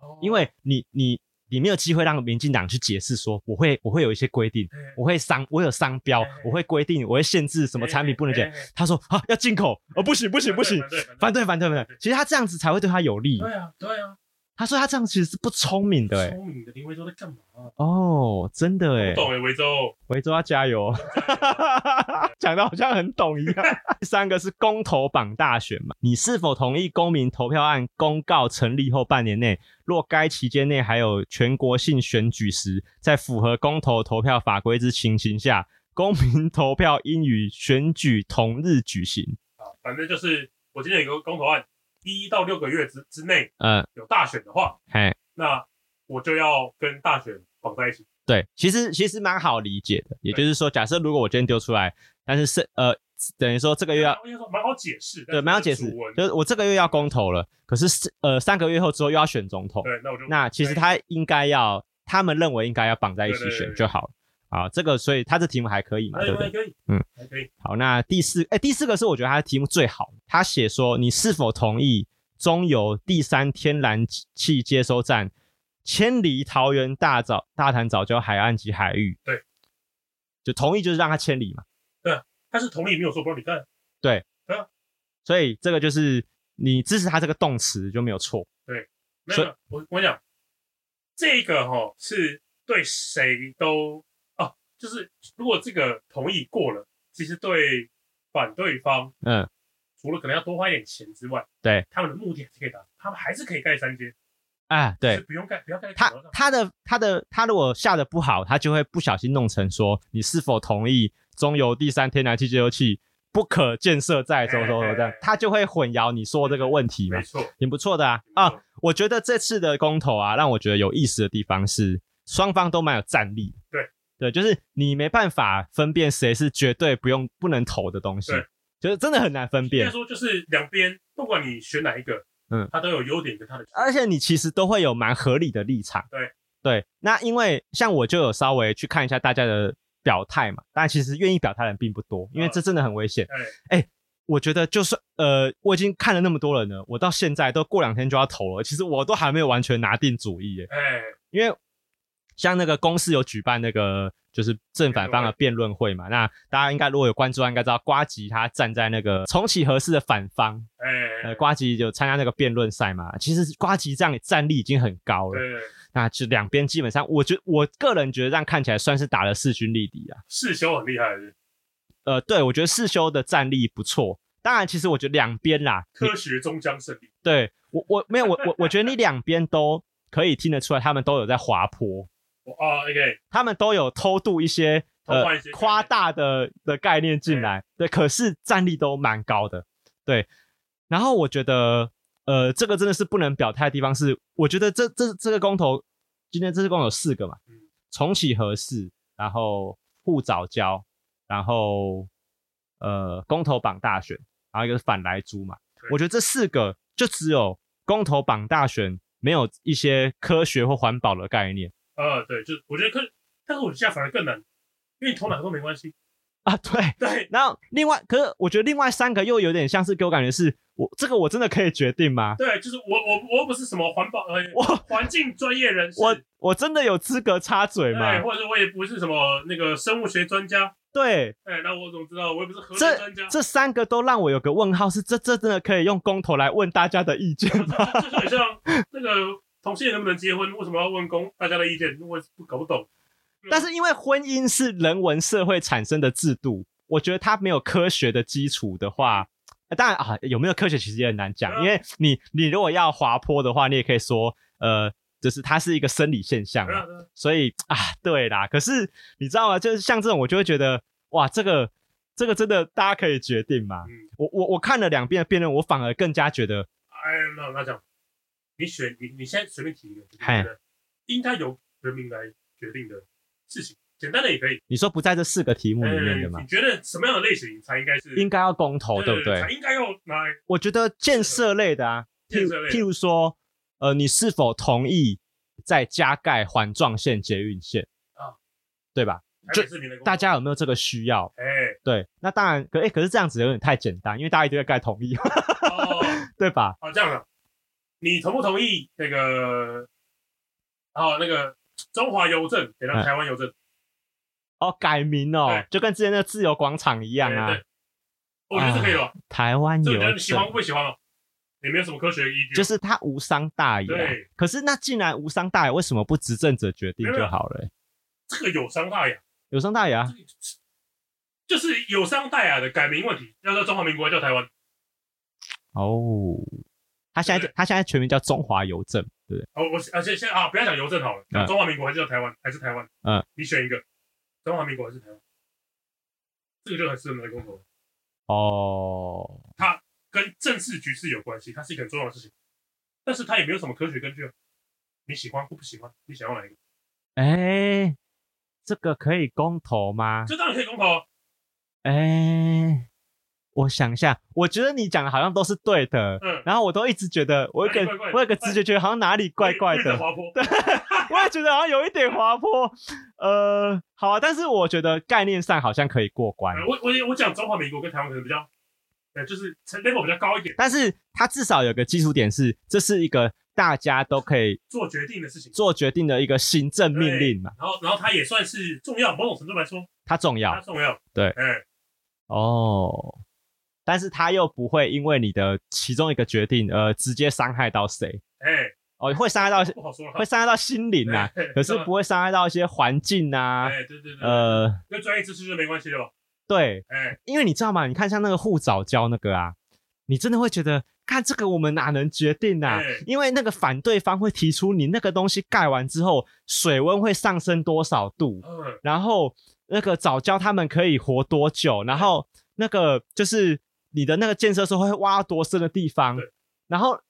哦、因为你你。你没有机会让民进党去解释说，我会我会有一些规定，我会商我有商标，我会规定，我会限制什么产品不能进。他说啊，要进口，哦不行不行不行，反对反对反对。其实他这样子才会对他有利。对啊对啊。他说他这样其实是不聪明的，哎，聪明的林维洲在干嘛？哦，真的哎，懂哎，维洲，维洲要加油，(laughs) 讲的好像很懂一样。(laughs) 第三个是公投榜大选嘛，你是否同意公民投票案公告成立后半年内，若该期间内还有全国性选举时，在符合公投投票法规之情形下，公民投票应与选举同日举行？啊，反正就是我今天有个公投案。一到六个月之之内，嗯，有大选的话，嘿，那我就要跟大选绑在一起。对，其实其实蛮好理解的。也就是说，假设如果我今天丢出来，但是是呃等于说这个月要蛮好解释，对，蛮好解释，就是我这个月要公投了，可是呃三个月后之后又要选总统，对，那我就那其实他应该要，他们认为应该要绑在一起选就好了。好，这个所以他这题目还可以嘛？对不对？可以，嗯，还可以。好，那第四，哎，第四个是我觉得他的题目最好，他写说你是否同意中油第三天然气接收站迁离桃园大早大潭藻礁海岸及海域？对，就同意就是让他迁离嘛？对，他是同意没有说不让你干。对，对啊，所以这个就是你支持他这个动词就没有错。对，没有，我我跟你讲，这个哦是对谁都。就是如果这个同意过了，其实对反对方，嗯，除了可能要多花一点钱之外，对，他们的目的还是可以达，他们还是可以盖三间，啊，对，不用盖，不要盖。他他的他的他如果下的不好，他就会不小心弄成说你是否同意中油第三天然气接收器不可建设在周周这样，他就会混淆你说这个问题嘛，没错，挺不错的啊啊，我觉得这次的公投啊，让我觉得有意思的地方是双方都蛮有战力，对。对，就是你没办法分辨谁是绝对不用不能投的东西，对，就是真的很难分辨。应该说，就是两边不管你选哪一个，嗯，它都有优点跟它的，而且你其实都会有蛮合理的立场。对对，那因为像我就有稍微去看一下大家的表态嘛，但其实愿意表态的人并不多，因为这真的很危险。哎、嗯欸，我觉得就算呃，我已经看了那么多人了，我到现在都过两天就要投了，其实我都还没有完全拿定主意耶。哎、欸，因为。像那个公司有举办那个就是正反方的辩论会嘛，那大家应该如果有关注，应该知道瓜吉他站在那个重启合适的反方，哎、欸，呃，瓜吉就参加那个辩论赛嘛。其实瓜吉这样战力已经很高了，对，那就两边基本上，我觉得我个人觉得这样看起来算是打了势均力敌啊。世修很厉害是是，呃，对，我觉得世修的战力不错。当然，其实我觉得两边啦，科学终将胜利。对我，我没有我我我觉得你两边都可以听得出来，他们都有在滑坡。哦，OK，他们都有偷渡一些呃夸大的的概念进来，对，可是战力都蛮高的，对。然后我觉得，呃，这个真的是不能表态的地方是，我觉得这这这个公投，今天这次共有四个嘛，重启合适，然后护藻礁，然后呃公投榜大选，然后一个是反来猪嘛，我觉得这四个就只有公投榜大选，没有一些科学或环保的概念。呃，对，就我觉得可，但是我现在反而更难，因为你投哪个都没关系 (laughs) 啊。对 (laughs) 对，然后另外，可是我觉得另外三个又有点像是给我感觉是我这个我真的可以决定吗？对，就是我我我又不是什么环保呃，(laughs) 我环境专业人士，我我真的有资格插嘴吗？对，或者我也不是什么那个生物学专家。对，哎，那我怎么知道？我也不是核能专家。这三个都让我有个问号，是这这真的可以用公投来问大家的意见吗？就是很像那个。同性恋能不能结婚？为什么要问公大家的意见？我不搞不懂。但是因为婚姻是人文社会产生的制度，我觉得它没有科学的基础的话，当然啊，有没有科学其实也很难讲。因为你你如果要滑坡的话，你也可以说，呃，就是它是一个生理现象。所以啊，对啦。可是你知道吗？就是像这种，我就会觉得，哇，这个这个真的大家可以决定嘛。我我我看了两遍的辩论，我反而更加觉得，哎，那那这样。你选你你现在随便提一个，觉得应该由人民来决定的事情，简单的也可以。你说不在这四个题目里面的吗？你觉得什么样的类型才应该是应该要公投，对不对？才应该要拿来。我觉得建设类的啊，譬如譬如说，呃，你是否同意再加盖环状线、捷运线啊？对吧？就大家有没有这个需要？哎，对，那当然可哎，可是这样子有点太简单，因为大家一定会盖同意，(laughs) 对吧？哦，这样的。你同不同意那个？哦，那个中华邮政给到台湾邮政、嗯，哦，改名哦，就跟之前的自由广场一样啊。对对我觉得是可以的。台湾邮政，你喜欢不喜欢哦？也没有什么科学依据，就是它无伤大雅。对，可是那既然无伤大雅，为什么不执政者决定就好了？这个有伤大雅，有伤大雅，就是有伤大雅的改名问题，要叫中华民国，叫台湾。哦。他现在他现在全名叫中华邮政，对不对？哦，我而且现在啊，不要讲邮政好了，讲中华民国还是叫台湾，还是台湾？嗯，你选一个，中华民国还是台湾？这个就很适合来公投。哦，它跟政治局势有关系，它是一个很重要的事情，但是它也没有什么科学根据。你喜欢或不喜欢？你想要哪一个？哎，这个可以公投吗？这当然可以公投。哎。我想一下，我觉得你讲的好像都是对的，嗯，然后我都一直觉得我有个我有个直觉，觉得好像哪里怪怪的，滑坡，对，我也觉得好像有一点滑坡，呃，好啊，但是我觉得概念上好像可以过关。我我我讲中华民国跟台湾可能比较，呃，就是 level 比较高一点，但是它至少有个基础点是，这是一个大家都可以做决定的事情，做决定的一个行政命令嘛。然后然后它也算是重要，某种程度来说，它重要，它重要，对，哎，哦。但是他又不会因为你的其中一个决定而直接伤害到谁，哎、欸，哦，会伤害到不好说了，会伤害到心灵啊，欸、可是不会伤害到一些环境啊，哎、欸，对对对，呃，跟专业知识就没关系了吧？对，因为你知道吗？你看像那个护藻胶那个啊，你真的会觉得，看这个我们哪能决定啊？欸、因为那个反对方会提出，你那个东西盖完之后，水温会上升多少度，嗯，然后那个藻胶他们可以活多久，然后那个就是。你的那个建设时候会挖多深的地方，然后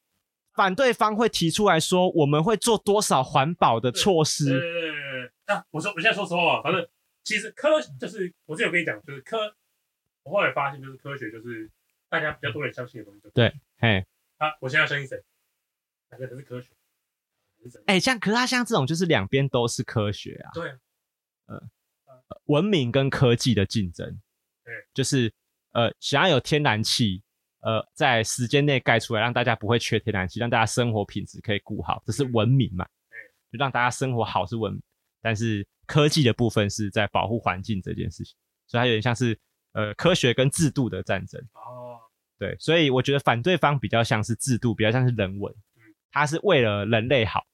反对方会提出来说，我们会做多少环保的措施。对对对对对。啊，我说我现在说实话啊，反正其实科就是我之前有跟你讲，就是科，我后来发现就是科学就是大家比较多人相信的东西。对，嘿，啊，我现在要相信谁？哪个才是科学？哎、欸，像可是它像这种就是两边都是科学啊。对啊。呃，文明跟科技的竞争，对，就是。呃，想要有天然气，呃，在时间内盖出来，让大家不会缺天然气，让大家生活品质可以顾好，这是文明嘛？就让大家生活好是文明，但是科技的部分是在保护环境这件事情，所以它有点像是呃科学跟制度的战争。哦，对，所以我觉得反对方比较像是制度，比较像是人文，它是为了人类好。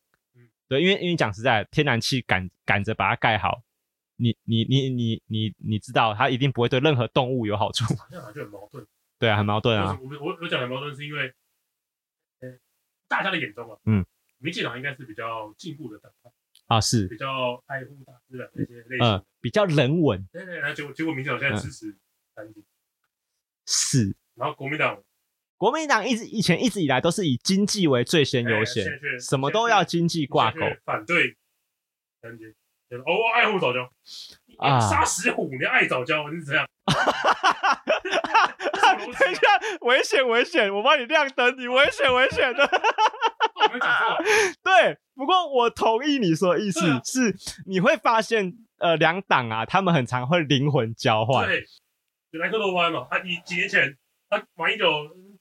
对，因为因为讲实在，天然气赶赶着把它盖好。你你你你你你知道，它一定不会对任何动物有好处。(laughs) 这样好像就很矛盾。(laughs) 对啊，很矛盾啊。我我我讲的矛盾，是因为，大家的眼中啊，嗯，民进党应该是比较进步的党派啊，是比较爱护大自然那些类型，呃，比较人文。对对，然后结果结果民进党现在支持三金，是。然后国民党，国民党一直以前一直以来都是以经济为最先优先，什么都要经济挂钩，反对哦，我爱护早教啊！杀石虎，你爱早教，你是怎样？(laughs) 等一下，危险危险！我帮你亮灯，你危险危险的。我没讲错。对，不过我同意你说的意思是，你会发现，呃，两党啊，他们很常会灵魂交换。对，就莱克多巴胺嘛，他几几年前，他马英九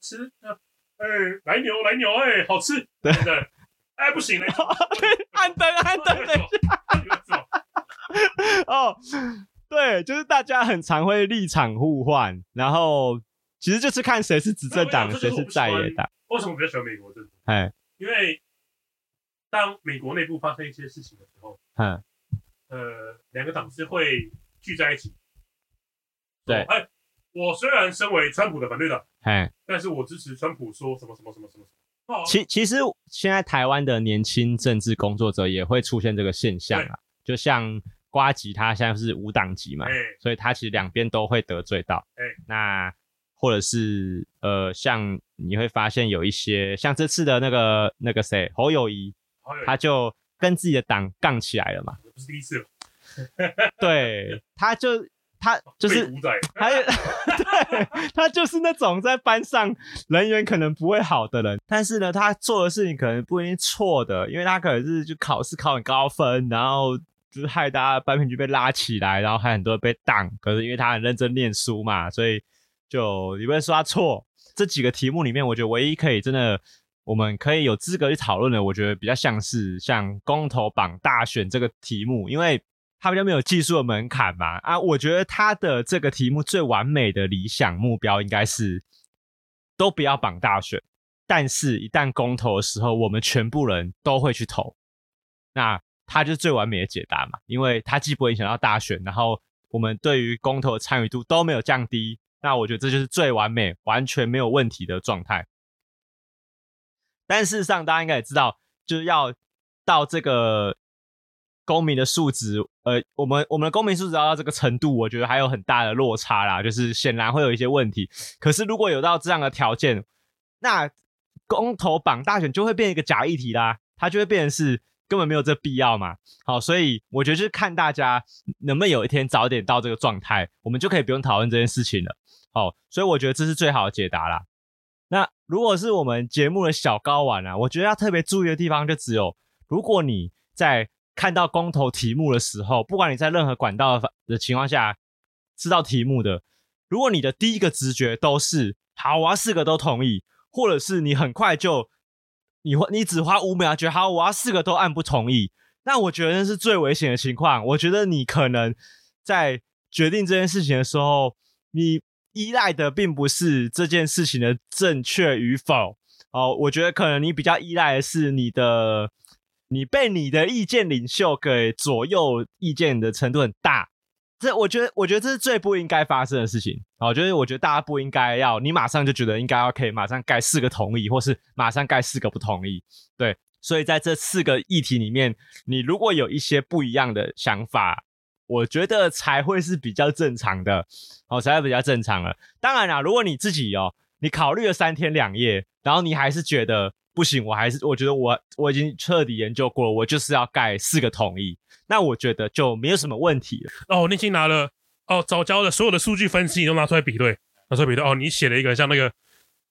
吃，呃，来牛来牛，哎，好吃，对不对？哎，不行，(laughs) 对，按灯按灯，等一下。(laughs) 哦，对，就是大家很常会立场互换，然后其实就是看谁是执政党，谁是在野党。为什么比较喜欢美国政府？哎，因为当美国内部发生一些事情的时候，嗯，呃，两个党是会聚在一起。对，哎，我虽然身为川普的反对党，哎，但是我支持川普说什么什么什么什么什么。其其实现在台湾的年轻政治工作者也会出现这个现象啊，就像呱吉他现在是无党籍嘛，所以他其实两边都会得罪到。那或者是呃，像你会发现有一些像这次的那个那个谁侯友宜，他就跟自己的党杠起来了嘛，不是第一次了，对，(laughs) 他就。他就是，他也 (laughs) 对，他就是那种在班上人缘可能不会好的人，但是呢，他做的事情可能不一定错的，因为他可能是就考试考很高分，然后就是害大家班品就被拉起来，然后还很多被挡，可是因为他很认真念书嘛，所以就你不能说他错。这几个题目里面，我觉得唯一可以真的我们可以有资格去讨论的，我觉得比较像是像公投绑大选这个题目，因为。他比较没有技术的门槛嘛？啊，我觉得他的这个题目最完美的理想目标应该是都不要绑大选，但是一旦公投的时候，我们全部人都会去投，那他就是最完美的解答嘛，因为他既不会影响到大选，然后我们对于公投的参与度都没有降低，那我觉得这就是最完美、完全没有问题的状态。但事实上，大家应该也知道，就是要到这个。公民的素质，呃，我们我们的公民素质要到这个程度，我觉得还有很大的落差啦，就是显然会有一些问题。可是如果有到这样的条件，那公投绑大选就会变一个假议题啦，它就会变成是根本没有这必要嘛。好，所以我觉得就是看大家能不能有一天早点到这个状态，我们就可以不用讨论这件事情了。好，所以我觉得这是最好的解答啦。那如果是我们节目的小睾丸啊，我觉得要特别注意的地方就只有，如果你在看到公投题目的时候，不管你在任何管道的情况下知道题目的，如果你的第一个直觉都是好，我要四个都同意，或者是你很快就你你只花五秒觉得好，我要四个都按不同意，那我觉得那是最危险的情况。我觉得你可能在决定这件事情的时候，你。依赖的并不是这件事情的正确与否哦，我觉得可能你比较依赖的是你的，你被你的意见领袖给左右，意见的程度很大。这我觉得，我觉得这是最不应该发生的事情。哦，就是我觉得大家不应该要你马上就觉得应该要可以马上盖四个同意，或是马上盖四个不同意。对，所以在这四个议题里面，你如果有一些不一样的想法。我觉得才会是比较正常的，哦，才会比较正常了。当然啦，如果你自己哦，你考虑了三天两夜，然后你还是觉得不行，我还是我觉得我我已经彻底研究过了，我就是要盖四个统一，那我觉得就没有什么问题了。哦，你已经拿了哦早教的所有的数据分析你都拿出来比对，拿出来比对。哦，你写了一个像那个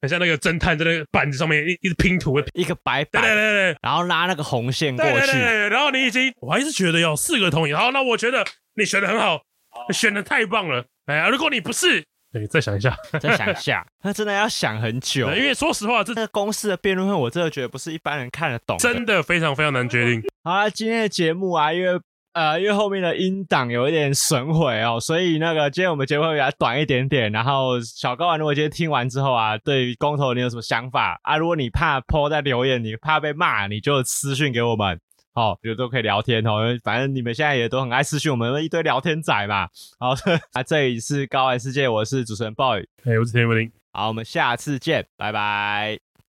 很像那个侦探在那个板子上面一一直拼图，一个白板，对对对对，然后拉那个红线过去，对对对对，然后你已经我还是觉得要四个同意，好，那我觉得。你选的很好，选的太棒了。哎呀，如果你不是，你再想一下，再想一下，(laughs) 那真的要想很久。因为说实话，这个公式的辩论会，我真的觉得不是一般人看得懂，真的非常非常难决定。好了，今天的节目啊，因为呃，因为后面的音档有一点损毁哦，所以那个今天我们节目会比较短一点点。然后小高啊，如果今天听完之后啊，对于公投你有什么想法啊？如果你怕 po 在留言，你怕被骂，你就私讯给我们。好，比如都可以聊天哦，反正你们现在也都很爱私讯我们一堆聊天仔嘛。好，(laughs) 啊，这里是高玩世界，我是主持人 boy，，哎，我是田文林，好，我们下次见，拜拜。